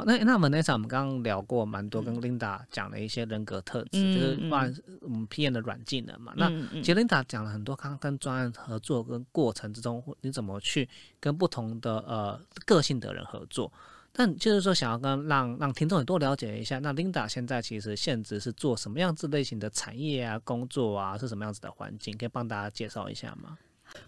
好，那那我们那场我们刚刚聊过蛮多，跟 Linda 讲了一些人格特质，就是不然我们 PM 的软技能嘛。那其实 Linda 讲了很多，刚刚跟专案合作跟过程之中，你怎么去跟不同的呃个性的人合作？但就是说，想要跟让让听众也多了解一下，那 Linda 现在其实现职是做什么样子类型的产业啊、工作啊，是什么样子的环境？可以帮大家介绍一下吗？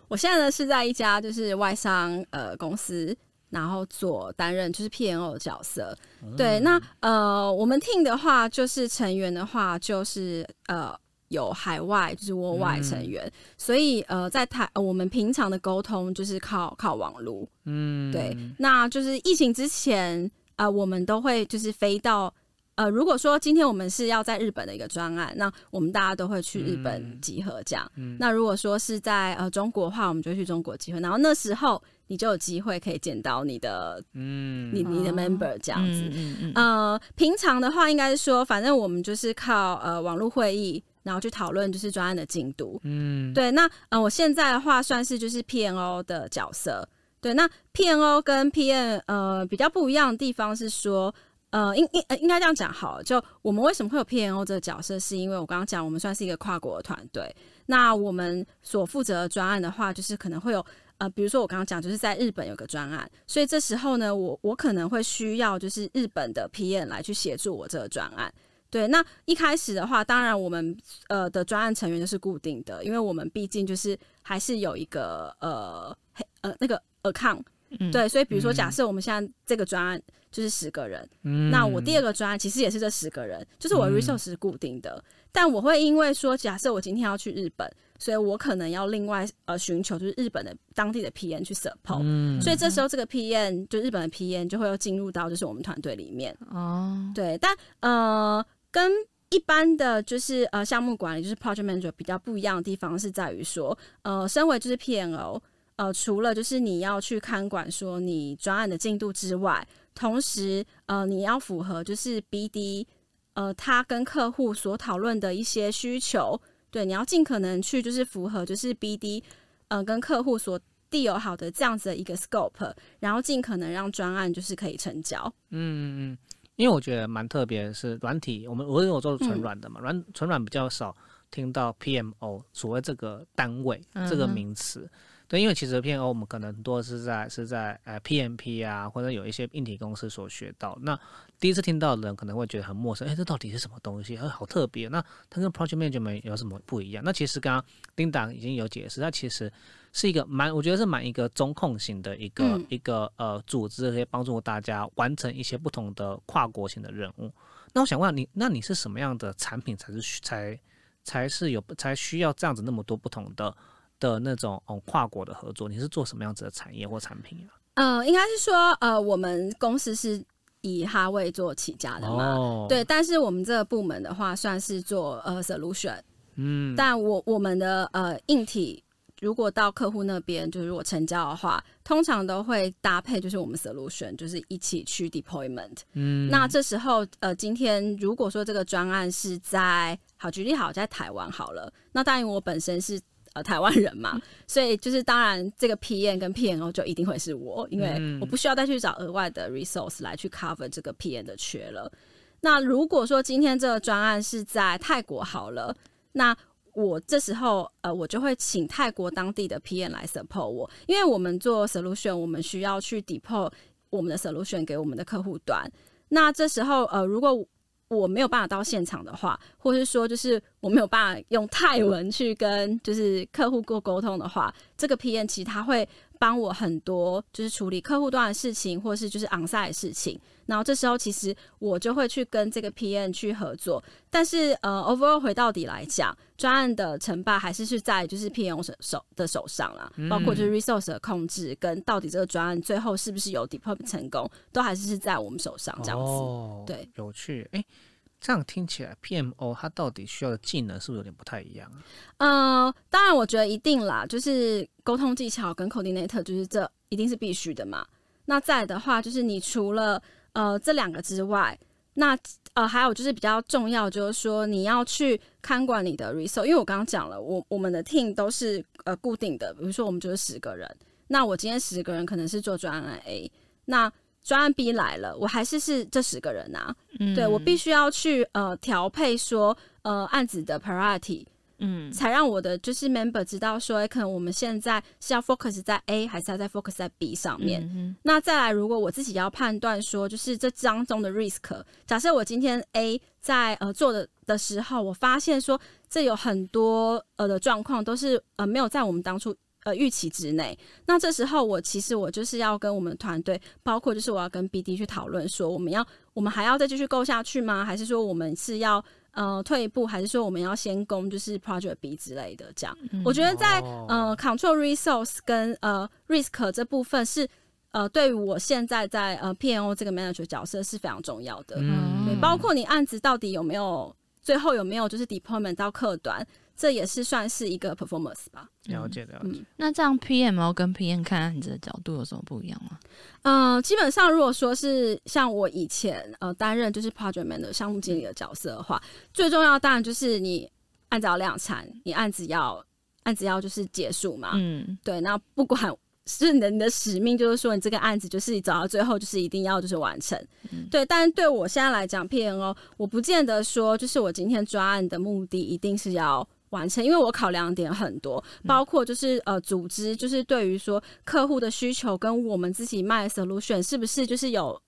我现在呢是在一家就是外商呃公司。然后做担任就是 P N O 的角色，对，那呃，我们 team 的话，就是成员的话，就是呃有海外就是国外成员，所以呃在台我们平常的沟通就是靠靠网络，嗯，对，那就是疫情之前呃我们都会就是飞到呃如果说今天我们是要在日本的一个专案，那我们大家都会去日本集合这样，那如果说是在呃中国的话，我们就去中国集合，然后那时候。你就有机会可以见到你的，嗯，你你的 member 这样子，呃，平常的话应该是说，反正我们就是靠呃网络会议，然后去讨论就是专案的进度，嗯，对。那呃，我现在的话算是就是 P N O 的角色，对。那 P N O 跟 P N 呃比较不一样的地方是说，呃，应应应该这样讲好，就我们为什么会有 P N O 这个角色，是因为我刚刚讲我们算是一个跨国的团队，那我们所负责的专案的话，就是可能会有。呃，比如说我刚刚讲，就是在日本有个专案，所以这时候呢，我我可能会需要就是日本的 PM 来去协助我这个专案。对，那一开始的话，当然我们呃的专案成员就是固定的，因为我们毕竟就是还是有一个呃呃那个 account。对，所以比如说假设我们现在这个专案就是十个人，那我第二个专案其实也是这十个人，就是我 resource 是固定的，但我会因为说假设我今天要去日本。所以我可能要另外呃寻求就是日本的当地的 PM 去 support，嗯。所以这时候这个 PM 就日本的 PM 就会又进入到就是我们团队里面。哦，对，但呃跟一般的就是呃项目管理就是 project manager 比较不一样的地方是在于说呃身为就是 PNO，呃除了就是你要去看管说你专案的进度之外，同时呃你要符合就是 BD 呃他跟客户所讨论的一些需求。对，你要尽可能去就是符合就是 BD，呃，跟客户所递有好的这样子的一个 scope，然后尽可能让专案就是可以成交。嗯嗯嗯，因为我觉得蛮特别的是软体，我们我因为我做纯软的嘛，软纯软比较少听到 PMO 所谓这个单位这个名词。对，因为其实 PMO 我们可能多是在是在呃 PMP 啊，或者有一些硬体公司所学到。那第一次听到的人可能会觉得很陌生，哎，这到底是什么东西？哎，好特别。那它跟 Project Management 有什么不一样？那其实刚刚 Linda 已经有解释，它其实是一个蛮，我觉得是蛮一个中控型的一个一个呃组织，可以帮助大家完成一些不同的跨国型的任务。那我想问你，那你是什么样的产品才是才才是有才需要这样子那么多不同的？的那种嗯，跨国的合作，你是做什么样子的产业或产品啊？呃，应该是说，呃，我们公司是以哈位做起家的嘛，对。但是我们这个部门的话，算是做呃 solution，嗯。但我我们的呃硬体，如果到客户那边，就是如果成交的话，通常都会搭配，就是我们 solution，就是一起去 deployment。嗯。那这时候，呃，今天如果说这个专案是在好举例好在台湾好了，那当然我本身是。呃，台湾人嘛，所以就是当然，这个 PN 跟 PNO 就一定会是我，因为我不需要再去找额外的 resource 来去 cover 这个 PN 的缺了。那如果说今天这个专案是在泰国好了，那我这时候呃，我就会请泰国当地的 PM 来 support 我，因为我们做 solution，我们需要去 deploy 我们的 solution 给我们的客户端。那这时候呃，如果我没有办法到现场的话，或是说就是我没有办法用泰文去跟就是客户过沟通的话，这个 PM 其实他会帮我很多，就是处理客户端的事情，或是就是 onsite 的事情。然后这时候其实我就会去跟这个 PM 去合作。但是呃，overall 回到底来讲，专案的成败还是是在就是 PM 手手的手上啦，包括就是 resource 的控制跟到底这个专案最后是不是有 deploy 成功，都还是是在我们手上这样子。对，有趣，哎。这样听起来，PMO 它到底需要的技能是不是有点不太一样啊？呃，当然，我觉得一定啦，就是沟通技巧跟 coordinator，就是这一定是必须的嘛。那再的话，就是你除了呃这两个之外，那呃还有就是比较重要，就是说你要去看管你的 resource，因为我刚刚讲了，我我们的 team 都是呃固定的，比如说我们就是十个人，那我今天十个人可能是做专案 A，那专案 B 来了，我还是是这十个人啊，对我必须要去呃调配说呃案子的 priority，嗯，才让我的就是 member 知道说，可能我们现在是要 focus 在 A 还是要在 focus 在 B 上面。那再来，如果我自己要判断说，就是这当中的 risk，假设我今天 A 在呃做的的时候，我发现说这有很多呃的状况都是呃没有在我们当初。呃，预期之内。那这时候，我其实我就是要跟我们团队，包括就是我要跟 BD 去讨论，说我们要，我们还要再继续购下去吗？还是说我们是要呃退一步？还是说我们要先攻就是 Project B 之类的？这样，我觉得在呃 Control Resource 跟呃 Risk 这部分是呃对于我现在在呃 PNO 这个 Manager 角色是非常重要的。嗯，对，包括你案子到底有没有最后有没有就是 Deployment 到客端。这也是算是一个 performance 吧。了解了解。那这样 PMO 跟 PM 看案子的角度有什么不一样吗？嗯，基本上如果说是像我以前呃担任就是 project man 的项目经理的角色的话，最重要当然就是你按照量产，你案子要案子要就是结束嘛。嗯，对。那不管是你的你的使命，就是说你这个案子就是走到最后就是一定要就是完成。对。但是对我现在来讲，PMO 我不见得说就是我今天抓案的目的一定是要。完成，因为我考量点很多，包括就是呃，组织就是对于说客户的需求跟我们自己卖的 solution 是不是就是有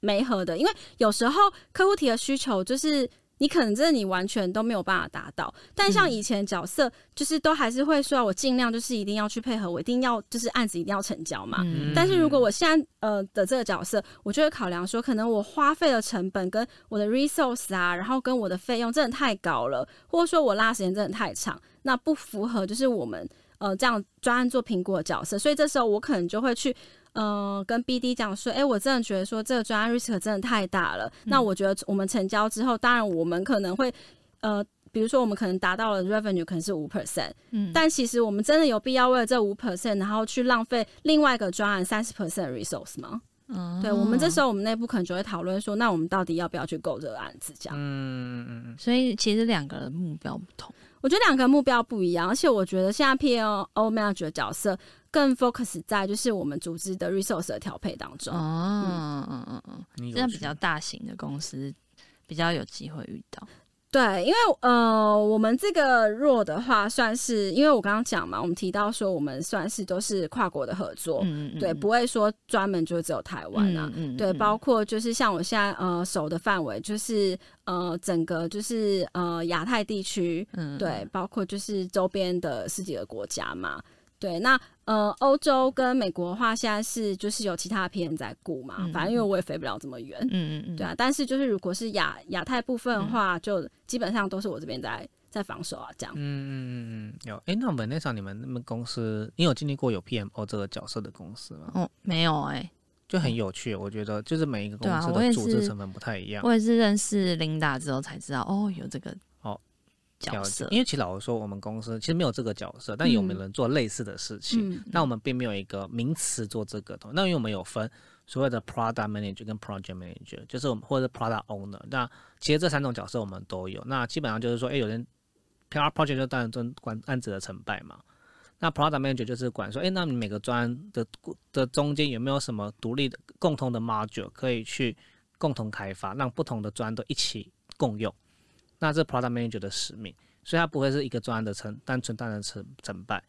没合的，因为有时候客户提的需求就是。你可能真的你完全都没有办法达到，但像以前角色就是都还是会说，我尽量就是一定要去配合，我一定要就是案子一定要成交嘛。但是如果我现在呃的这个角色，我就会考量说，可能我花费的成本跟我的 resource 啊，然后跟我的费用真的太高了，或者说我拉时间真的太长，那不符合就是我们呃这样专案做评估的角色，所以这时候我可能就会去。嗯，跟 BD 讲说，哎，我真的觉得说这个专案 risk 真的太大了。那我觉得我们成交之后，当然我们可能会，呃，比如说我们可能达到了 revenue 可能是五 percent，嗯，但其实我们真的有必要为了这五 percent，然后去浪费另外一个专案三十 percent resource 吗？嗯，对，我们这时候我们内部可能就会讨论说，那我们到底要不要去购这个案子？这样，嗯嗯嗯。所以其实两个人目标不同，我觉得两个目标不一样，而且我觉得现在 P L O manager 角色。更 focus 在就是我们组织的 resource 的调配当中。哦，嗯嗯嗯嗯，这样比较大型的公司比较有机会遇到。对，因为呃，我们这个弱的话，算是因为我刚刚讲嘛，我们提到说我们算是都是跨国的合作，嗯嗯，对，不会说专门就只有台湾啊，嗯，对，包括就是像我现在呃守的范围，就是呃整个就是呃亚太地区，嗯，对，包括就是周边的十几个国家嘛。对，那呃，欧洲跟美国的话，现在是就是有其他的人在雇嘛，反正因为我也飞不了这么远，嗯嗯嗯，对啊。但是就是如果是亚亚太部分的话，就基本上都是我这边在在防守啊，这样。嗯嗯嗯嗯，有。哎，那本内上你们那么公司，你有经历过有 PMO 这个角色的公司吗？哦，没有哎，就很有趣。我觉得就是每一个公司的组织成分不太一样。我也是认识 Linda 之后才知道，哦，有这个。角色，因为其实老实说，我们公司其实没有这个角色，但有没有人做类似的事情？那我们并没有一个名词做这个。那因为我们有分所谓的 product manager 跟 project manager，就是我们或者 product owner。那其实这三种角色我们都有。那基本上就是说，哎，有人 PR project 就当然专管案子的成败嘛。那 product manager 就是管说，哎，那你每个专的的中间有没有什么独立的共同的 module 可以去共同开发，让不同的专都一起共用。那这 product manager 的使命，所以它不会是一个专案的成单纯单的成成败。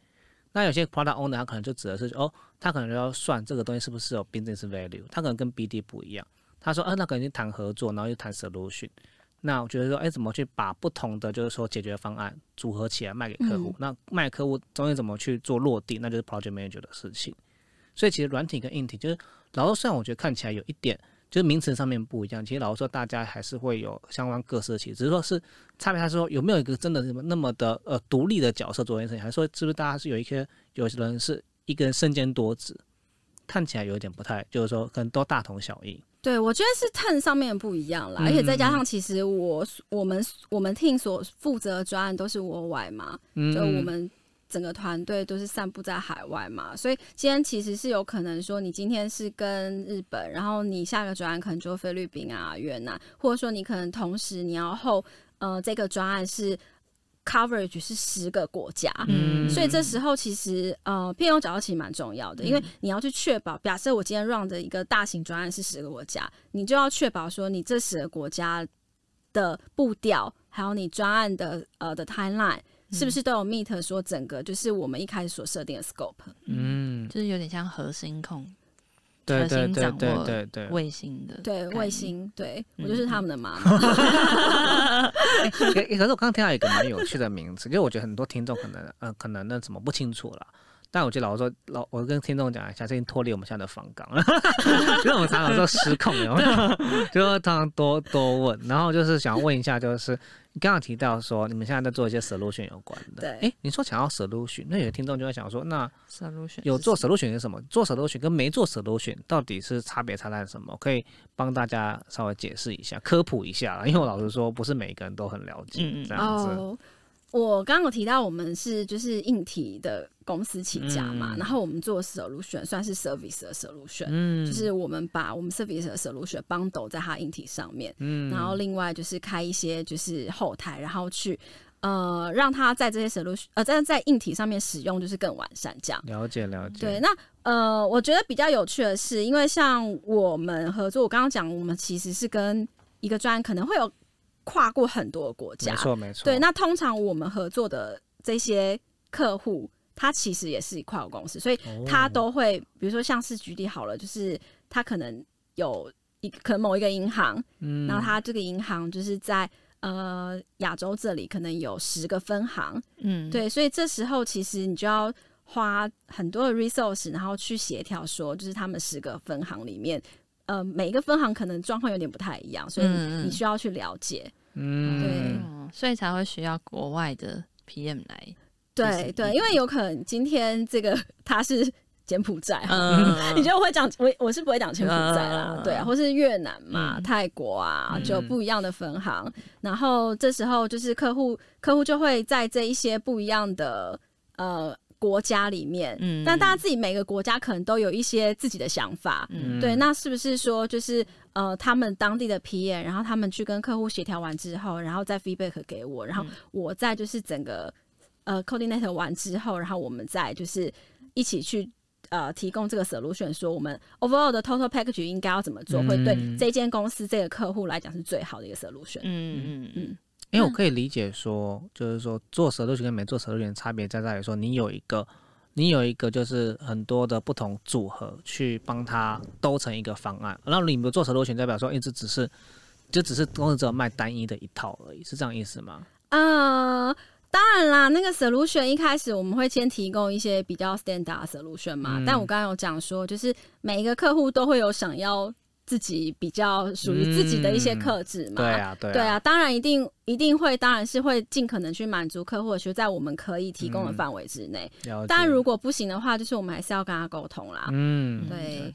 那有些 product owner 他可能就指的是哦，他可能就要算这个东西是不是有 business value，他可能跟 BD 不一样。他说，啊，那可能去谈合作，然后又谈 solution。那我觉得说，哎，怎么去把不同的就是说解决方案组合起来卖给客户？那卖客户中间怎么去做落地，那就是 project manager 的事情。所以其实软体跟硬体，就是老实说，我觉得看起来有一点就是名词上面不一样。其实老实说，大家还是会有相关各色其只是说是差别，还是说有没有一个真的什么那么的呃独立的角色做这件事情，还是说是不是大家是有一些有些人是一个人身兼多职，看起来有点不太，就是说可能都大同小异。对，我觉得是 turn 上面不一样啦，而且再加上其实我我们我们 team 所负责的专案都是我外嘛，就我们整个团队都是散布在海外嘛，所以今天其实是有可能说你今天是跟日本，然后你下个专案可能就菲律宾啊、越南，或者说你可能同时你要后呃这个专案是。coverage 是十个国家，嗯所以这时候其实呃，偏用角度其实蛮重要的，因为你要去确保，假设我今天 run 的一个大型专案是十个国家，你就要确保说你这十个国家的步调，还有你专案的呃的 timeline 是不是都有 meet 说整个就是我们一开始所设定的 scope，嗯，就是有点像核心控。对对对对对对，卫星的，对卫星，对我就是他们的妈妈。可可是我刚刚听到一个蛮有趣的名字，因为我觉得很多听众可能呃可能那怎么不清楚了。但我觉得老说老，我跟听众讲一下，这已经脱离我们现在的访港了，因 为我们常常说失控，有没有？就说常常多多问，然后就是想问一下，就是你刚刚提到说你们现在在做一些 solution 有关的，对，哎，你说想要 solution，那有的听众就会想说，那 solution 有做 solution 是什么？做 solution 跟没做 solution 到底是差别差在什么？可以帮大家稍微解释一下、科普一下因为我老实说，不是每一个人都很了解这样子。我刚刚有提到，我们是就是硬体的公司起家嘛，然后我们做 solution 算是 service 的 solution，嗯，就是我们把我们 service 的 solution 帮抖在它硬体上面，嗯，然后另外就是开一些就是后台，然后去呃让它在这些 solution 呃在在硬体上面使用就是更完善这样。了解了解。对，那呃我觉得比较有趣的是，因为像我们合作，我刚刚讲我们其实是跟一个专可能会有。跨过很多国家，没错没错。对，那通常我们合作的这些客户，他其实也是跨国公司，所以他都会，比如说像是举例好了，就是他可能有一可能某一个银行，嗯，然后他这个银行就是在呃亚洲这里可能有十个分行，嗯，对，所以这时候其实你就要花很多的 resource，然后去协调说，就是他们十个分行里面。呃，每一个分行可能状况有点不太一样，所以你需要去了解。嗯，对，所以才会需要国外的 PM 来。对对，因为有可能今天这个他是柬埔寨，嗯，你就会讲我我是不会讲柬埔寨啦，对啊，或是越南嘛、泰国啊，就不一样的分行。然后这时候就是客户客户就会在这一些不一样的呃。国家里面，嗯，但大家自己每个国家可能都有一些自己的想法，嗯，对，那是不是说就是呃，他们当地的 PM，然后他们去跟客户协调完之后，然后再 feedback 给我，然后我再就是整个呃 coordinate 完之后，然后我们再就是一起去呃提供这个 solution，说我们 overall 的 total package 应该要怎么做，会对这间公司这个客户来讲是最好的一个 solution。嗯嗯。嗯。因为我可以理解说，就是说做舌头群跟没做舌头群的差别在在于说，你有一个，你有一个就是很多的不同组合去帮他兜成一个方案。然后你们做舌头群代表说，一直只是就只是公司只有卖单一的一套而已，是这样意思吗？呃，当然啦，那个 solution 一开始我们会先提供一些比较 standard solution 嘛，但我刚刚有讲说，就是每一个客户都会有想要。自己比较属于自己的一些克制嘛，对啊，对啊，当然一定一定会，当然是会尽可能去满足客户，就在我们可以提供的范围之内。当然，如果不行的话，就是我们还是要跟他沟通啦。嗯，对。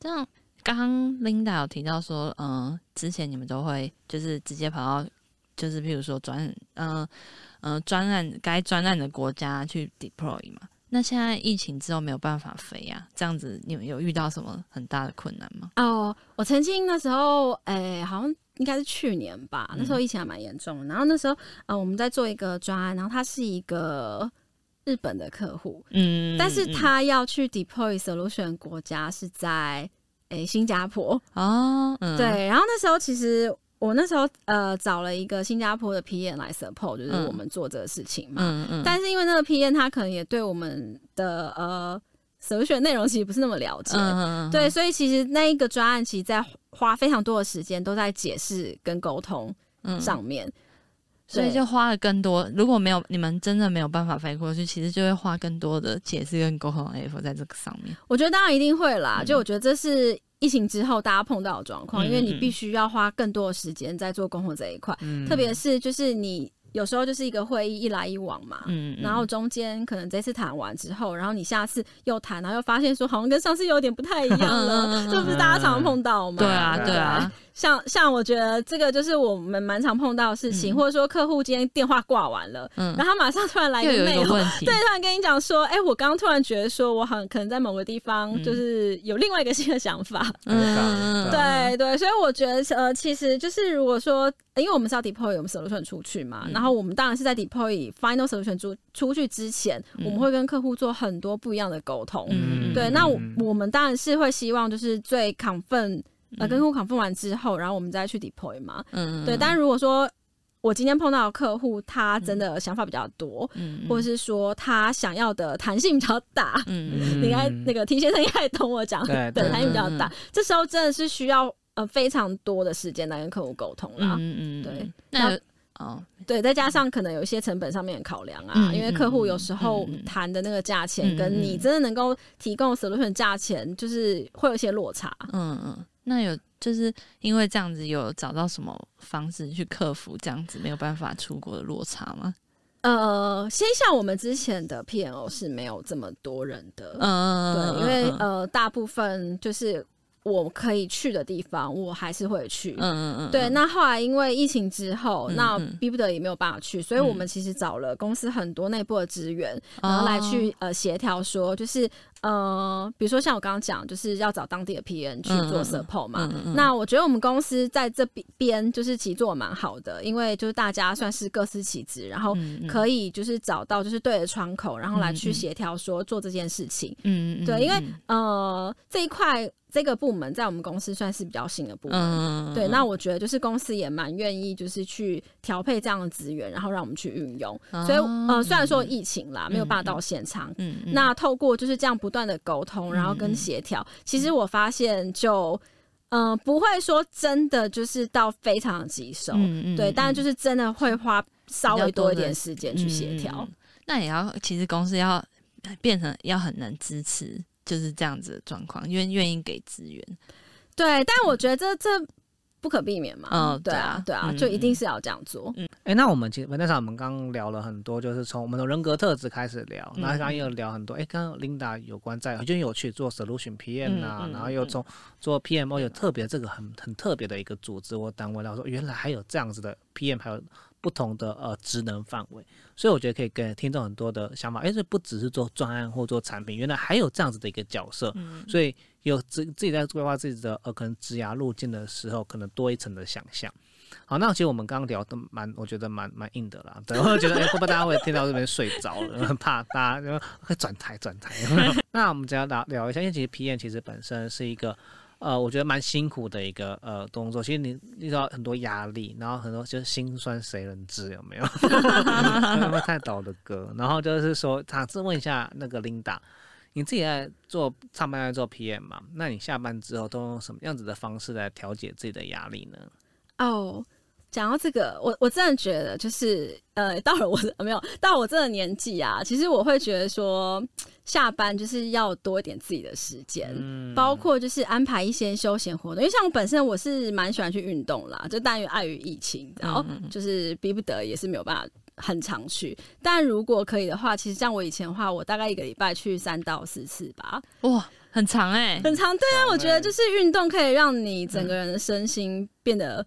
这样，刚刚 Linda 有提到说，嗯，之前你们都会就是直接跑到，就是譬如说专，嗯嗯，专案该专案的国家去 deploy 嘛。那现在疫情之后没有办法飞呀，这样子你们有遇到什么很大的困难吗？哦，我曾经那时候，哎，好像应该是去年吧，那时候疫情还蛮严重的。然后那时候，呃，我们在做一个专案，然后他是一个日本的客户，嗯，但是他要去 deploy solution 国家是在诶新加坡哦，对，然后那时候其实。我那时候呃找了一个新加坡的 PM 来 support，就是我们做这个事情嘛。嗯嗯。但是因为那个 PM 他可能也对我们的呃首选内容其实不是那么了解，嗯嗯。对，所以其实那一个专案其实在花非常多的时间都在解释跟沟通上面。所以就花了更多。如果没有你们真的没有办法飞过去，其实就会花更多的解释跟沟通的 effort 在这个上面。我觉得当然一定会啦，嗯就我觉得这是疫情之后大家碰到的状况，嗯因为你嗯必须要花更多的时间在做沟通这一块，嗯特别是就是你有时候就是一个会议一来一往嘛。嗯，嗯。然后中间可能这次谈完之后，然后你下次又谈，然后又发现说好像跟上次有点不太一样了，这不是大家常常碰到吗？对啊对对啊，像像我觉得这个就是我们蛮常碰到的事情，嗯。或者说客户今天电话挂完了，嗯。然，后他马上突然来一，个问题，对，突然跟你讲说，哎、我刚刚突然觉得说我好像可能在某个地方嗯。就是有另外一个新的想法，嗯。对对，所以我觉得呃，其实就是如果说，因为我们是要 deploy 我们 solution 出去嘛，嗯然后我们当然是在 deploy final solution 出出去之前，嗯。我们会跟客户做很多不一样的沟通。嗯。对，那我我们当然是会希望就是最 confirm 呃跟客户 confirm 完之后，然后我们再去 deploy 嘛。嗯，对，但如果说我今天碰到的客户，他真的想法比较多，嗯，或者是说他想要的弹性比较大，嗯 你应该那个 T 先生应该也懂我讲，对弹性比较嗯大，这时候真的是需要呃非常多的时间来跟客户沟通啦。嗯嗯，对，那有哦，对，再加上可能有一些成本上面的考量啊，嗯因为客户有时候嗯嗯。嗯谈的那个价钱，嗯跟你真的能够提供 solution 价钱，就是会有一些落差。嗯嗯，那有就是因为这样子有找到什么方式去克服这样子没有办法出国的落差吗？呃，先像我们之前的 PNO 是没有这么多人的，嗯，对，因为嗯。呃，大部分就是我可以去的地方，我还是会去。嗯嗯嗯，对，那后来因为疫情之后，嗯那嗯。逼不得已没有办法去，所以我们嗯。其实找了公司很多内部的资源，然哦后来去呃协调说，就是呃，比如说像我刚刚讲，就是要找当地的 PN 去做 support 嘛。那我觉得我们公司在这边就是其实做的蛮好的，因为就是大家算是各司其职，然后嗯可以就是找到就是对的窗口，然后来去协调说做这件事情。嗯嗯，对，因为嗯。呃这一块这个部门在我们公司算是比较新的部门。嗯，对，那我觉得就是公司也蛮愿意，就是去调配这样的资源，然后让我们去运用。所以呃，虽然说疫情啦，没有办法到现场，哦嗯，嗯那透过就是这样不断的沟通，然后跟协调，其实我发现就嗯、呃不会说真的就是到非常的棘手，嗯嗯对，但是嗯就是真的会花稍微多一点时间去协调。嗯嗯嗯那也要，其实公司要变成要很能支持，就是这样子的状况，愿愿意给资源。对，但我觉得这这不可避免嘛，嗯对啊，对啊，对啊嗯就一定是要这样做。嗯哎、那我们其实那场我们刚刚聊了很多，就是从我们的人格特质开始聊，那刚刚又聊很多，哎、刚刚 Linda 有关在，我觉得有趣，做 solution PM 啊，嗯嗯然后又从做 PMO 有特别这个很很特别的一个组织或单位，然后说原来还有这样子的 PM，还有不同的呃职能范围，所以我觉得可以给听众很多的想法，哎、这不只是做专案或做产品，原来还有这样子的一个角色，嗯所以有自自己在规划自己的呃可能职涯路径的时候，可能多一层的想象。好，那其实我们刚刚聊的蛮，我觉得蛮蛮硬的啦。对，我觉得哎，会不会大家会听到这边睡着了？很怕大家就会转台转台。那我们只要聊聊一下，因为其实 PM 其实本身是一个呃，我觉得蛮辛苦的一个呃动作。其实你遇到很多压力，然后很多就是心酸谁人知有没有？有没有太倒的歌？然后就是说，尝试问一下那个 Linda，你自己在做上班在做 PM 嘛？那你下班之后都用什么样子的方式来调节自己的压力呢？哦，讲到这个，我我真的觉得就是呃，到了我的没有到我这个年纪啊，其实我会觉得说，下班就是要多一点自己的时间。嗯包括就是安排一些休闲活动，因为像我本身我是蛮喜欢去运动啦，就但于碍于疫情，然后就是逼不得也是没有办法很常去。但如果可以的话，其实像我以前的话，我大概一个礼拜去三到四次吧，哇，很长哎、很长。对啊，我觉得欸就是运动可以让你整个人的身心变得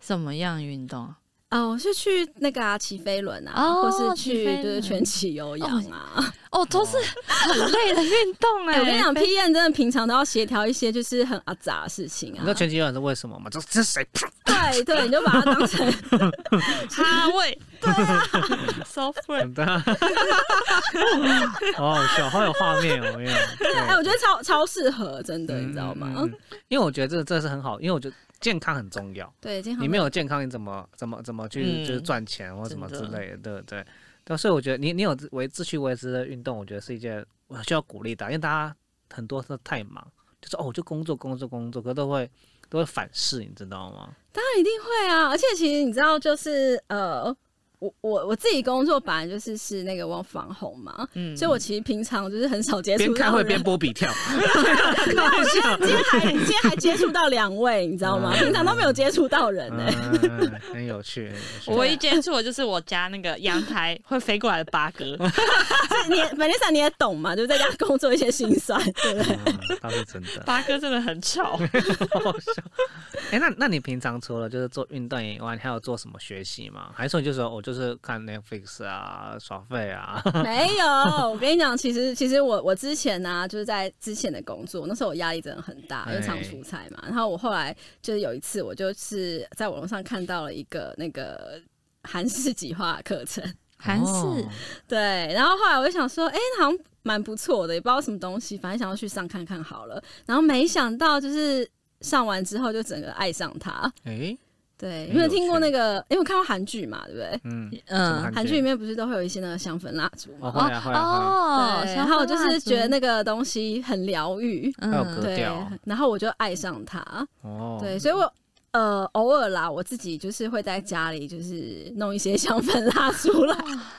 什么样运动啊？我，是去那个啊骑飞轮啊，哦或是去就是全起有氧啊。哦，都是很累的运动哎、哎、我跟你讲，P N 真的平常都要协调一些就是很阿杂的事情啊你知道。全骑有氧是为什么吗？这这是谁？对对，你就把它当成 哈位，对啊，software，好好笑，好有画面哦，没有？哎、我觉得超超适合，真的，嗯你知道吗？嗯因为我觉得这这是很好，因为我觉得健康很重要。对，健康你没有健康，你怎么怎么怎么去嗯就是赚钱或什么之类的，对不对？对，所以我觉得你你有维秩序维持的运动，我觉得是一件我需要鼓励的，因为大家很多都太忙，就是哦，我就工作工作工作，可都会都会反噬，你知道吗？当然一定会啊！而且其实你知道，就是呃，我我我自己工作本来就是是那个 work from home 嘛，嗯所以我其实平常就是很少接触边开会边波比跳，没有我今天还 今天还接触到两位，你知道吗？嗯平常都没有接触到人呢、嗯，很有趣，很有趣我唯一接触的就是我家那个阳台会飞过来的八哥，你也 Vanessa 你也懂嘛？就是在家工作一些心酸，对不对？嗯，倒是真的。八哥真的很吵。好笑。哎、那那你平常除了就是做运动以外，你还有做什么学习吗？还是说你就说我就是看 Netflix 啊，耍废啊？没有，我跟你讲，其实其实我我之前呢、就是在之前的工作，那时候我压力真的很大，因为常出差嘛。然后我后来就是有一次，我就是在网络上看到了一个那个韩式计划的课程，韩式哦对，然后后来我就想说，哎、那好像蛮不错的，也不知道什么东西，反正想要去上看看好了。然后没想到就是上完之后就整个爱上它。哎、对，很有因为听过那个，因为我看过韩剧嘛，对不对？嗯，嗯韩剧里面不是都会有一些那个香粉蜡烛哦，吗？会啊会啊哦，对，然后我就是觉得那个东西很疗愈，还有嗯对格调，然后我就爱上它。哦，对，所以我呃偶尔啦，我自己就是会在家里就是弄一些香粉蜡烛来。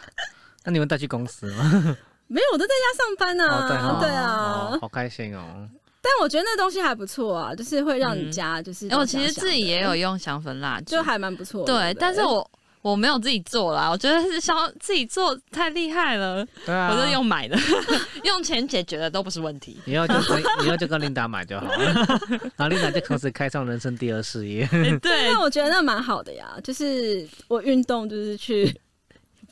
那你们带去公司吗？没有，我都在家上班呢、哦，对啊哦，好开心哦。但我觉得那东西还不错啊，就是会让你嗯家就是哎，我其实自己也有，用香氛蜡烛就，还蛮不错的。对，但是我我没有自己做啦，我觉得是香自己做太厉害了，对啊，我是用买的，用钱解决的都不是问题。以后就跟以后就跟琳达买就好了，然后琳达就同时开创人生第二事业。哎对但，我觉得那蛮好的呀，就是我运动就是去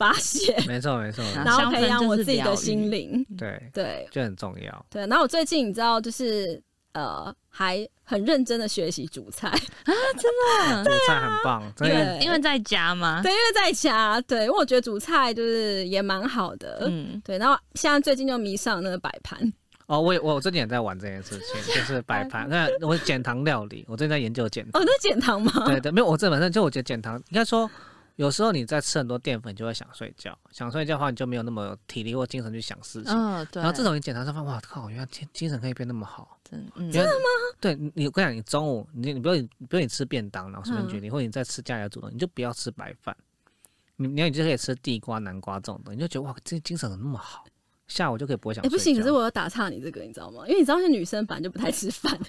发泄，没错没错，啊然后培养我自己的心灵。对，对就很重要。对，然后我最近你知道，就是呃，还很认真的学习煮菜 啊，真的。煮菜很棒，真的。对因为在家嘛，对，因为在家，对，因为我觉得煮菜就是也蛮好的。嗯，对，然后现在最近就迷上那个摆盘，哦，我也我最近也在玩这件事情，就是摆盘。那我减糖料理，我最近在研究减糖。哦，那减糖吗？对对，没有，我这本身就我觉得减糖，应该说有时候你在吃很多淀粉，就会想睡觉，想睡觉的话，你就没有那么体力或精神去想事情。嗯，对。然后这种你检查之后，哇靠，原来精精神可以变那么好。真嗯真的吗？对你，我跟你讲，你中午你你不用你不用你吃便当，然后随便嗯决定，或者你在吃家里的煮的，你就不要吃白饭。你你要你就可以吃地瓜、南瓜这种的，你就觉得哇，这精神怎么那么好？下午就可以不会想哎、睡。不行，可是我要打岔你这个，你知道吗？因为你知道，是女生本来就不太吃饭。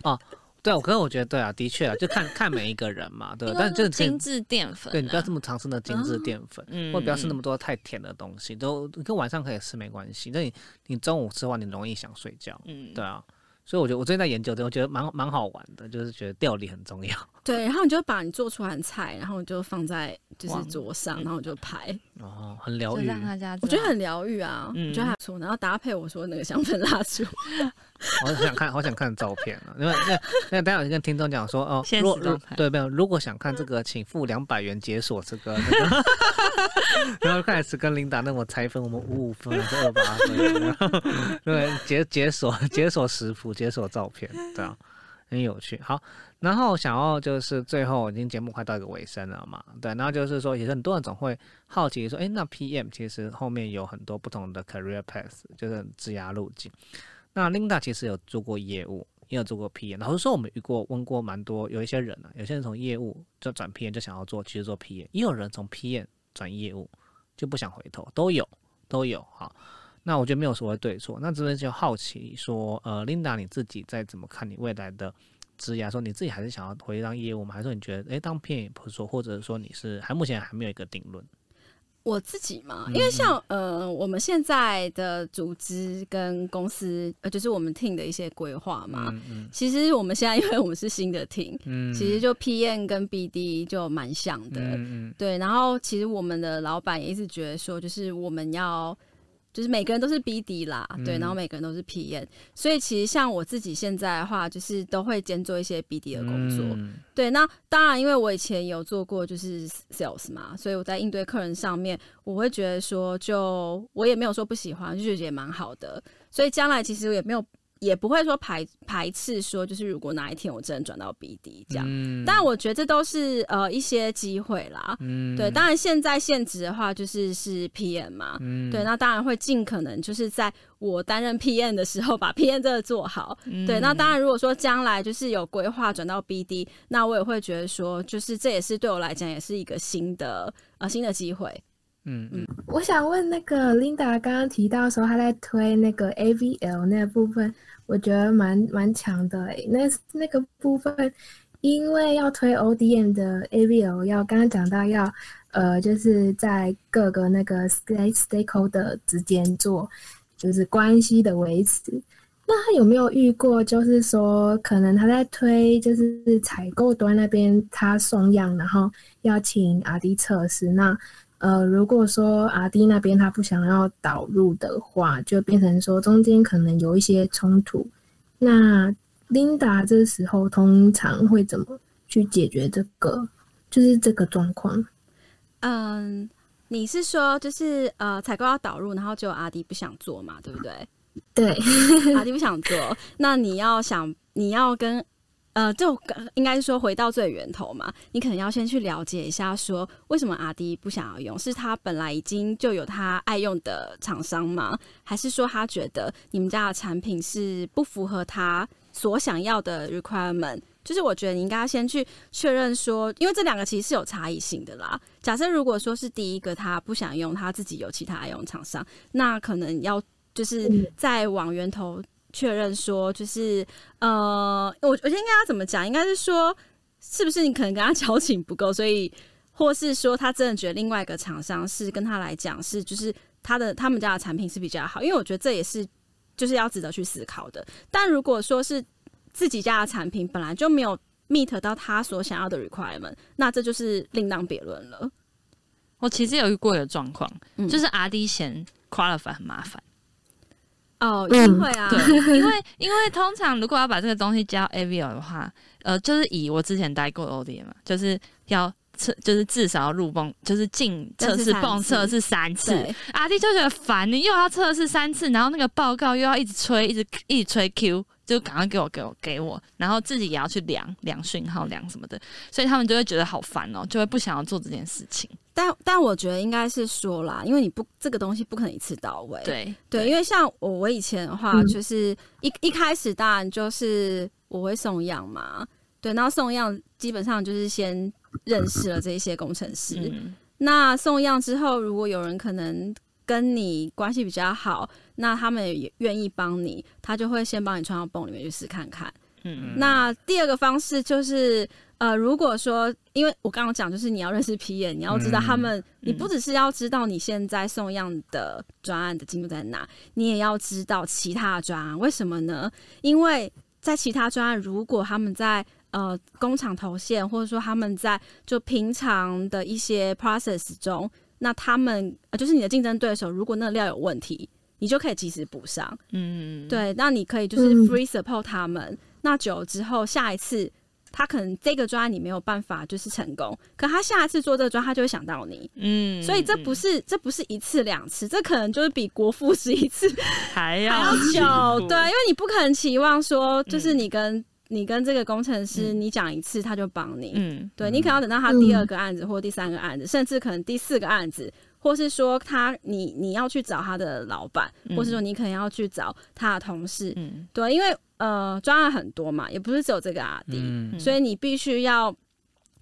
对啊，我可是我觉得对啊，的确啊，就看看每一个人嘛，对但就是精致淀粉啊，对你不要这么常吃的精致淀粉，嗯或不要吃那么多太甜的东西，都跟晚上可以吃没关系。那你你中午吃的话，你容易想睡觉，嗯，对啊。所以我觉得我最近在研究这个，我觉得蛮蛮好玩的，就是觉得料理很重要。对，然后你就把你做出来的菜，然后就放在就是桌上，然后你就拍，哦，很疗愈。让大家，我觉得很疗愈啊，嗯我觉得还不错。然后搭配我说那个香氛蜡烛，我 好想看，好想看照片啊！因为那那待会跟听众讲说哦，对没有，如果想看这个，请付两百元解锁这个那个。然后开始跟琳达那我拆分，我们五五分还是二八分？对解解锁解锁食谱，解锁照片，这样很有趣。好，然后想要就是最后已经节目快到一个尾声了嘛，对，然后就是说，也是很多人总会好奇说，哎，那 PM 其实后面有很多不同的 career path，就是职涯路径。那 Linda 其实有做过业务，也有做过 PM。老实说，我们遇过问过蛮多，有一些人啊，有些人从业务就转 PM 就想要做，其实做 PM，也有人从 PM 转业务就不想回头，都有都有。好，那我觉得没有所谓对错。那这边就好奇说，呃，Linda 你自己在怎么看你未来的职业？说你自己还是想要回去当业务吗？还是说你觉得，哎，当 PM 也不错，或者说你是还目前还没有一个定论？我自己嘛，嗯因为像呃，我们现在的组织跟公司，呃，就是我们 team 的一些规划嘛。嗯嗯其实我们现在 因为我们是新的 team，、嗯，其实就 PM 跟 BD 就蛮像的。嗯嗯对，然后其实我们的老板也一直觉得说，就是我们要，就是每个人都是 BD 啦，对，嗯然后每个人都是 PM，所以其实像我自己现在的话，就是都会兼做一些 BD 的工作。嗯对，那当然，因为我以前有做过就是 sales 嘛，所以我在应对客人上面，我会觉得说就，我也没有说不喜欢，就觉得也蛮好的。所以将来其实我也没有，也不会说排排斥说，就是如果哪一天我真的转到 BD 这样，嗯。但我觉得这都是呃一些机会啦。嗯。对，当然现在现职的话就是是 PM 嘛，嗯。对，那当然会尽可能就是在我担任 PM 的时候把 PM 这个做好。嗯。对，那当然如果说将来就是有规划转到 BD，那我也会觉得说，就是这也是对我来讲也是一个新的呃新的机会。嗯嗯，我想问那个 Linda 刚刚提到说她在推那个 AVL 那部分，我觉得蛮蛮强的诶、那那个部分，因为要推 ODM 的 AVL，要刚刚讲到要呃，就是在各个那个 stake stakeholder 之间做就是关系的维持。那他有没有遇过，就是说可能他在推就是采购端那边他送样，然后要请阿迪测试，那呃，如果说阿迪那边他不想要导入的话，就变成说中间可能有一些冲突。那 Linda 这时候通常会怎么去解决这个，就是这个状况？嗯，你是说就是呃，采购要导入，然后就阿迪不想做嘛，对不对？对，阿迪不想做，那你要想你要跟呃，就应该是说回到最源头嘛，你可能要先去了解一下，说为什么阿迪不想要用，是他本来已经就有他爱用的厂商吗？还是说他觉得你们家的产品是不符合他所想要的 requirement？就是我觉得你应该先去确认说，因为这两个其实是有差异性的啦。假设如果说是第一个他不想用，他自己有其他爱用厂商，那可能要就是再往源头。确认说，就是呃，我我觉得应该要怎么讲？应该是说，是不是你可能跟他交情不够，所以，或是说他真的觉得另外一个厂商是跟他来讲是，就是他的他们家的产品是比较好。因为我觉得这也是就是要值得去思考的。但如果说是自己家的产品本来就没有 meet 到他所想要的 requirement，那这就是另当别论了。我其实有遇过一个状况，就是 R D 嫌 qualify 很麻烦。哦，一定会啊，对，因为因为通常如果要把这个东西交 A V O 的话，呃，就是以我之前待过的 OD 嘛，就是要测，就是至少要入泵，就是进测试泵测试三次。阿弟就觉得烦，你又要测试三次，然后那个报告又要一直催，一直一直催 Q。就赶快给我给我给我，然后自己也要去量量讯号量什么的，所以他们就会觉得好烦哦，就会不想要做这件事情。但但我觉得应该是说啦，因为你不这个东西不可能一次到位。对对，因为像我我以前的话，就是一一开始当然就是我会送样嘛，对，然后送样基本上就是先认识了这些工程师。那送样之后，如果有人可能跟你关系比较好。那他们也愿意帮你，他就会先帮你穿到泵里面去试看看。嗯，那第二个方式就是，呃，如果说，因为我刚刚讲，就是你要认识 P 眼，你要知道他们，你不只是要知道你现在送样的专案的进度在哪，你也要知道其他的专案。为什么呢？因为在其他专案，如果他们在呃工厂投线，或者说他们在就平常的一些 process 中，那他们呃就是你的竞争对手，如果那料有问题。你就可以及时补上，嗯，对，那你可以就是 free support 他们。那久了之后，下一次他可能这个专案你没有办法就是成功，可他下一次做这个专，他就会想到你，嗯，所以这不是这不是一次两次，这可能就是比国富是一次 还要久，对，因为你不可能期望说就是你跟你跟这个工程师你讲一次他就帮你，嗯，对你可能要等到他第二个案子或第三个案子，甚至可能第四个案子。或是说他，你你要去找他的老板，或是说你可能要去找他的同事，嗯。对，因为呃专案很多嘛，也不是只有这个阿弟，所以你必须要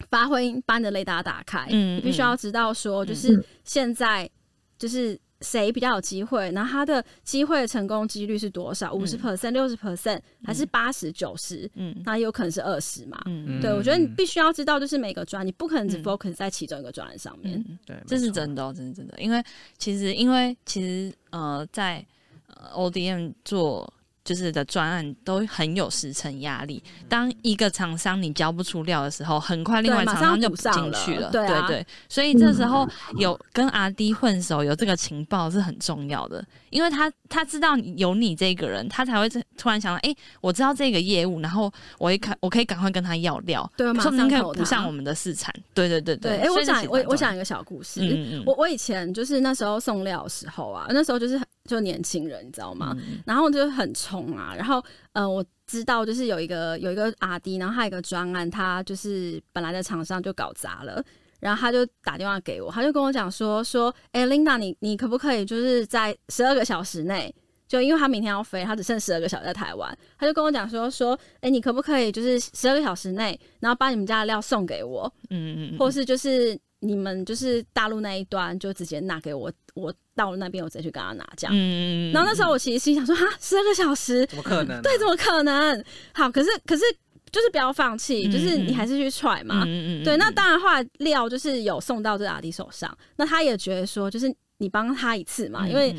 发挥把你的雷达打开，你必须要知道说，就是现在就是。谁比较有机会？然后他的机会成功几率是多少？五十 percent、六十 percent 还是八十九十？嗯，那有可能是二十嘛？嗯，对，我觉得你必须要知道，就是每个专，你不可能只 focus 在其中一个专案上面。对，这是真的，哦，这是真的。因为其实，因为其实，呃，在呃 ODM 做。就是的专案都很有时程压力。当一个厂商你交不出料的时候，很快另外厂商就不进去了。对对，所以这时候有跟阿 D 混熟，有这个情报是很重要的，因为他他知道有你这个人，他才会突然想到，哎，我知道这个业务，然后我一看，我可以赶快跟他要料，对，说明可以补上我们的市场。对对对对。哎，我讲我我讲一个小故事。嗯嗯。我我以前就是那时候送料的时候啊，那时候就是。就年轻人，你知道吗？然后就很冲啊。然后，呃，我知道就是有一个有一个阿迪，然后他有一个专案，他就是本来的厂商就搞砸了。然后他就打电话给我，他就跟我讲说说，哎，Linda，你你可不可以就是在十二个小时内，就因为他明天要飞，他只剩十二个小时在台湾，他就跟我讲说说，哎，你可不可以就是十二个小时内，然后把你们家的料送给我？嗯嗯嗯，或是就是。你们就是大陆那一端就直接拿给我，我到了那边我直接去跟他拿这样。嗯然后那时候我其实心想说，哈，十二个小时，怎么可能啊？对，怎么可能？好，可是可是就是不要放弃，嗯就是你还是去踹嘛。嗯对，那当然后来料就是有送到这阿迪手上，那他也觉得说，就是你帮他一次嘛，因为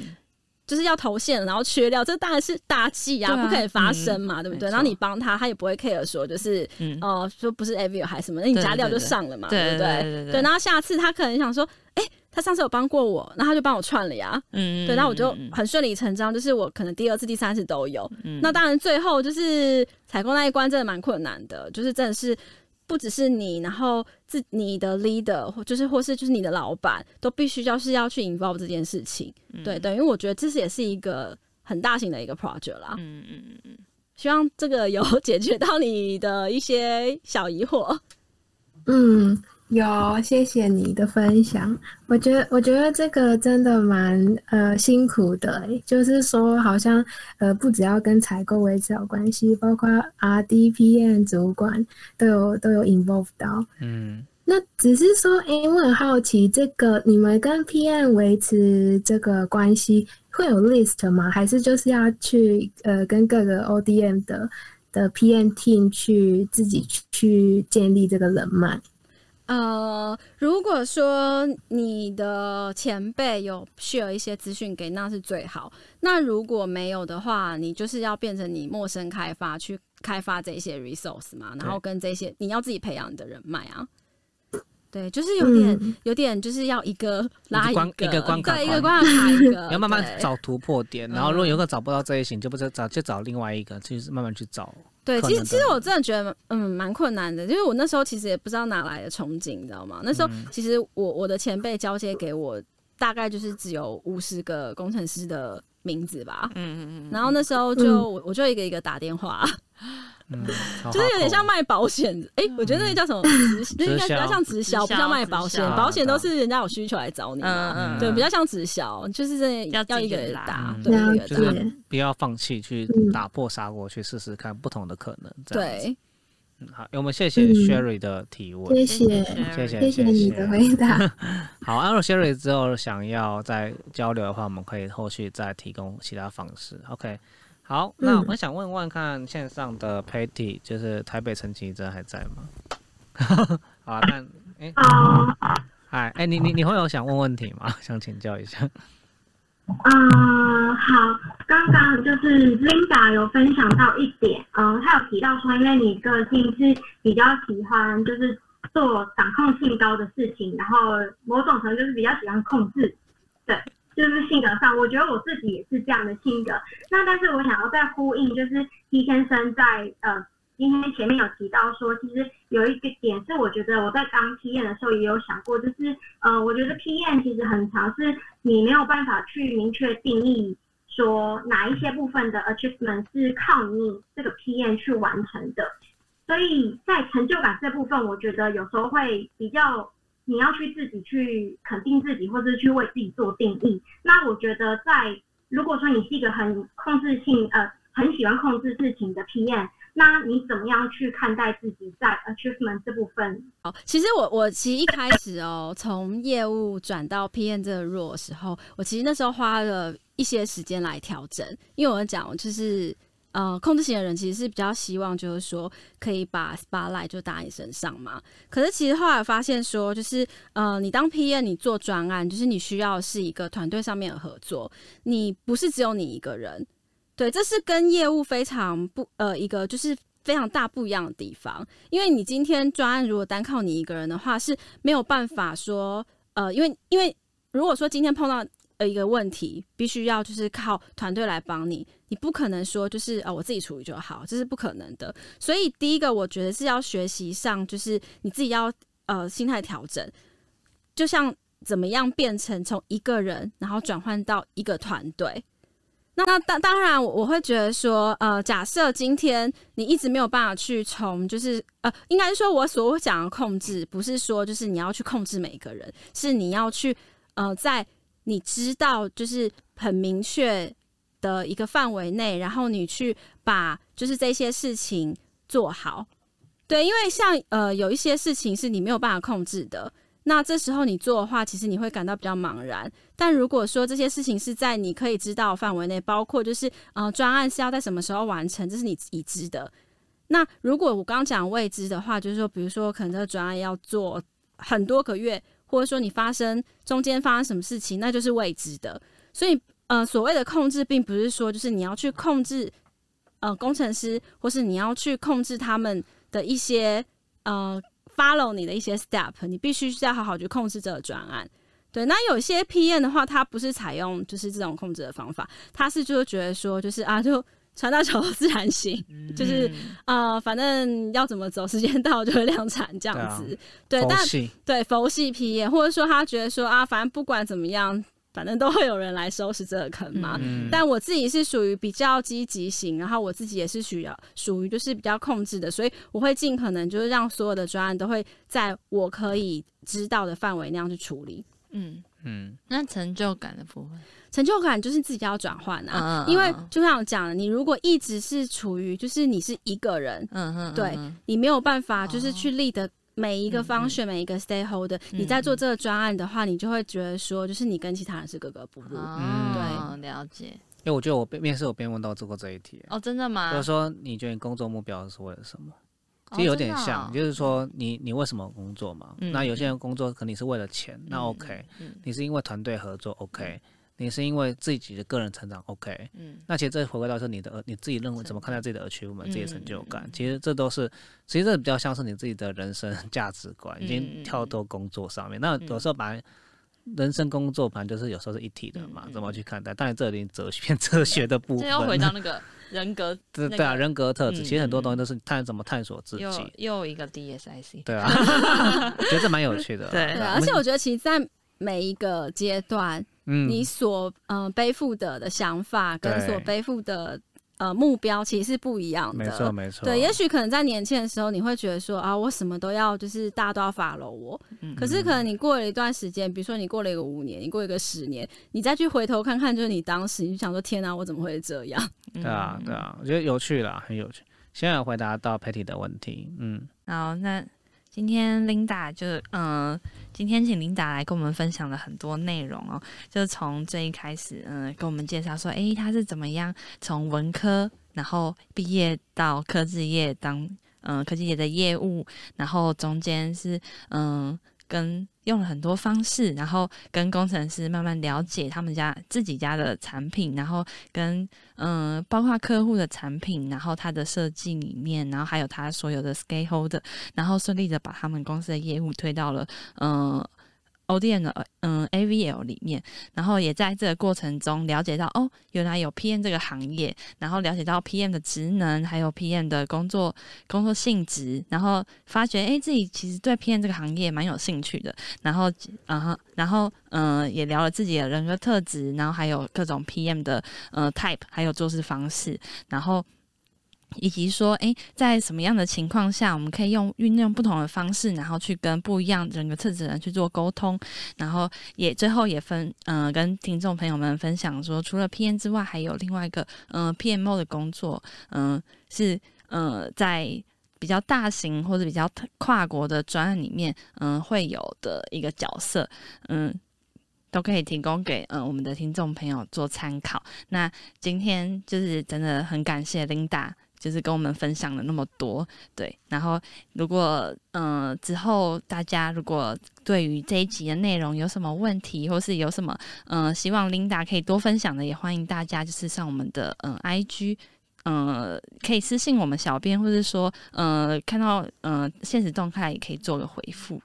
就是要投线，然后缺料，这当然是大忌啊，对啊不可以发生嘛，对不对？然后你帮他，他也不会 care 说就是嗯。呃说不是 Avio 还是什么，那你加料就上了嘛，对不对？对对对？然后下次他可能想说，哎，他上次有帮过我，那他就帮我串了呀。嗯对，那我就很顺理成章，就是我可能第二次、第三次都有。嗯那当然，最后就是采购那一关真的蛮困难的，就是真的是不只是你，然后自你的 leader 或就是或是就是你的老板都必须要是要去 involve 这件事情。嗯对，等于我觉得这是也是一个很大型的一个 project 啦。嗯嗯嗯希望这个有解决到你的一些小疑惑。嗯，有，谢谢你的分享。我觉得，我觉得这个真的蛮呃辛苦的欸，就是说，好像呃不只要跟采购维持好关系，包括 R D P N 主管都有都有 involve 到。嗯，那只是说，诶，我很好奇，这个你们跟 P N 维持这个关系会有 list 吗？还是就是要去呃跟各个 ODM 的的 PM team 去自己去去建立这个人脉？呃，如果说你的前辈有 share 一些资讯给，那是最好。那如果没有的话，你就是要变成你陌生开发去开发这些 resource 嘛，然后跟这些你要自己培养你的人脉啊。对，就是有点、嗯有点，就是要一个拉一个，一个关卡对，一个关卡卡一个，你要慢慢找突破点，然后如果有一个找不到这一型，就不是找就找另外一个，就是慢慢去找。对，其实其实我真的觉得，嗯，蛮困难的，因为我那时候其实也不知道哪来的憧憬，你知道吗？那时候嗯其实我我的前辈交接给我，大概就是只有五十个工程师的名字吧。嗯嗯嗯然后那时候就、我我就一个一个打电话，嗯，就是有点像卖保险。哎、我觉得那个叫什么直，那应该比较像直销，不像卖保险。保险都是人家有需求来找你嘛，嗯嗯，对，比较像直销，就是真的要要一个人打，嗯对，一个就人打，是不要放弃去嗯打破砂锅，去试试看不同的可能。对。嗯好，我们谢谢嗯 Sherry 的提问。谢谢，谢谢谢谢你的回答。好，安若 Sherry 之后想要再交流的话，我们可以后续再提供其他方式。OK，好，那嗯我想问问看线上的 Patty，就是台北陈绮贞还在吗？好啊，那哎，嗨，哎，你你你会有想问问题吗？想请教一下。嗯，好，刚刚就是 Linda 有分享到一点，嗯，她有提到说，因为你个性是比较喜欢就是做掌控性高的事情，然后某种程度就是比较喜欢控制，对，就是性格上，我觉得我自己也是这样的性格。那但是我想要再呼应，就是 T 先生在呃今天前面有提到说，其实有一个点是我觉得我在当 P N 的时候也有想过，就是呃，我觉得 PM 其实很常是你没有办法去明确定义说哪一些部分的 achievement 是靠你这个 PM 去完成的，所以在成就感这部分，我觉得有时候会比较。你要去自己去肯定自己，或者是去为自己做定义。那我觉得在如果说你是一个很控制性呃很喜欢控制事情的 PM，那你怎么样去看待自己在 achievement 这部分？哦，其实我我其实一开始哦，从业务转到 PM 这个 role 的时候，我其实那时候花了一些时间来调整，因为我讲就是呃，控制型的人其实是比较希望就是说可以把 spotlight 就打你身上嘛。可是其实后来发现说，就是呃，你当 PM 你做专案，就是你需要是一个团队上面的合作，你不是只有你一个人。对，这是跟业务非常不呃一个就是非常大不一样的地方，因为你今天专案如果单靠你一个人的话是没有办法说呃，因为因为如果说今天碰到呃一个问题，必须要就是靠团队来帮你，你不可能说就是呃我自己处理就好，这是不可能的。所以第一个我觉得是要学习上，就是你自己要呃心态调整，就像怎么样变成从一个人然后转换到一个团队。那当当然，我我会觉得说，呃，假设今天你一直没有办法去从，就是呃，应该是说我所讲的控制，不是说就是你要去控制每一个人，是你要去呃，在你知道就是很明确的一个范围内，然后你去把就是这些事情做好。对，因为像呃有一些事情是你没有办法控制的，那这时候你做的话，其实你会感到比较茫然。但如果说这些事情是在你可以知道范围内，包括就是呃专案是要在什么时候完成，这是你已知的。那如果我刚刚讲未知的话，就是说，比如说可能这个专案要做很多个月，或者说你发生中间发生什么事情，那就是未知的。所以呃，所谓的控制，并不是说就是你要去控制呃工程师，或是你要去控制他们的一些呃。Follow 你的一些 step，你必须是要好好去控制这个专案。对，那有些 PM 的话，它不是采用就是这种控制的方法，它是就是觉得说，就是啊，就船到桥头自然行，就是啊，反正要怎么走，时间到就会量产这样子。对，但对佛系 PM，或者说他觉得说啊，反正不管怎么样。反正都会有人来收拾这个坑嘛，但我自己是属于比较积极型，然后我自己也是需要属于就是比较控制的，所以我会尽可能就是让所有的专案都会在我可以知道的范围那样去处理。嗯。嗯，那成就感的部分，成就感就是自己要转换啊，因为就像我讲的，你如果一直是处于就是你是一个人，嗯嗯，对你没有办法就是去立的。每一个方选每一个 stakeholder，你在做这个专案的话，你就会觉得说，就是你跟其他人是格格不入。嗯对，了解。因为我觉得我面试我边问到做过这一题。哦，真的吗？就是说，你觉得你工作目标是为了什么？其实有点像，就是说，你你为什么工作嘛？那有些人工作肯定是为了钱，那 OK。你是因为团队合作 OK。你是因为自己的个人成长，OK，嗯，那其实这回归到是你的，你自己认为怎么看待自己的 achievement，自己的成就感，其实这都是，其实这比较像是你自己的人生价值观，已经跳到工作上面。那有时候把人生工作反正就是有时候是一体的嘛，怎么去看待？当然这里哲学偏哲学的部分，又回到那个人格，对对啊，人格特质，其实很多东西都是探怎么探索自己。又一个 DSIC，对啊，觉得这蛮有趣的。对，而且我觉得其实，在每一个阶段。你所呃背负的的想法跟所背负的呃目标其实是不一样的，没错没错。对，也许可能在年轻的时候，你会觉得说啊，我什么都要，就是大家都要 follow 我。可是可能你过了一段时间，比如说你过了一个五年，你过一个十年，你再去回头看看，就是你当时你就想说，天哪，我怎么会这样？对啊对啊，我觉得有趣啦，很有趣。现在回答到 Patty 的问题，嗯，好，那。今天 Linda 就嗯，今天请 Linda 来跟我们分享了很多内容哦，就从最一开始，嗯，跟我们介绍说，诶，他是怎么样从文科然后毕业到科技业当嗯科技业的业务，然后中间是嗯。跟用了很多方式，然后跟工程师慢慢了解他们家自己家的产品，然后跟嗯，包括客户的产品，然后他的设计里面，然后还有他所有的 scaleholder，然后顺利的把他们公司的业务推到了嗯。D N 的嗯 A V L 里面，然后也在这个过程中了解到哦，原来有 P M 这个行业，然后了解到 P M 的职能，还有 P M 的工作工作性质，然后发觉哎自己其实对 P M 这个行业蛮有兴趣的，然后然后然后嗯也聊了自己的人格特质，然后还有各种 P M 的呃 type，还有做事方式，然后。以及说，哎，在什么样的情况下，我们可以用运用不同的方式，然后去跟不一样人格特质的人去做沟通，然后也最后也分，嗯，跟听众朋友们分享说，除了 PM 之外，还有另外一个，嗯，PMO 的工作，嗯，是，嗯，在比较大型或者比较跨国的专案里面，嗯，会有的一个角色，嗯，都可以提供给嗯我们的听众朋友做参考。那今天就是真的很感谢 Linda。就是跟我们分享了那么多，对。然后，如果嗯之后大家如果对于这一集的内容有什么问题，或是有什么嗯希望 Linda 可以多分享的，也欢迎大家就是上我们的嗯 IG，嗯可以私信我们小编，或者说嗯看到嗯现实动态也可以做个回复。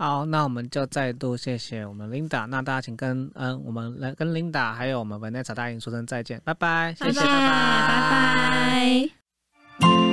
好，那我们就再度谢谢我们 Linda。那大家请跟嗯，我们来跟 Linda 还有我们 Vanessa 大英说声再见，拜拜，谢谢，拜拜，拜拜。